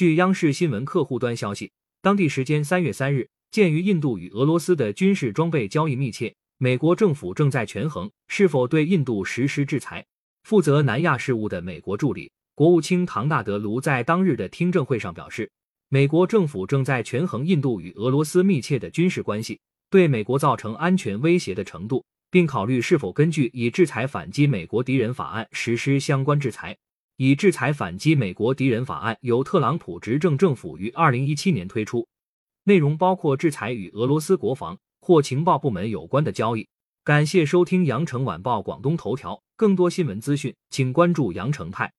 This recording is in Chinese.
据央视新闻客户端消息，当地时间三月三日，鉴于印度与俄罗斯的军事装备交易密切，美国政府正在权衡是否对印度实施制裁。负责南亚事务的美国助理国务卿唐纳德·卢在当日的听证会上表示，美国政府正在权衡印度与俄罗斯密切的军事关系对美国造成安全威胁的程度，并考虑是否根据以制裁反击美国敌人法案实施相关制裁。以制裁反击美国敌人法案由特朗普执政政府于二零一七年推出，内容包括制裁与俄罗斯国防或情报部门有关的交易。感谢收听羊城晚报广东头条，更多新闻资讯，请关注羊城派。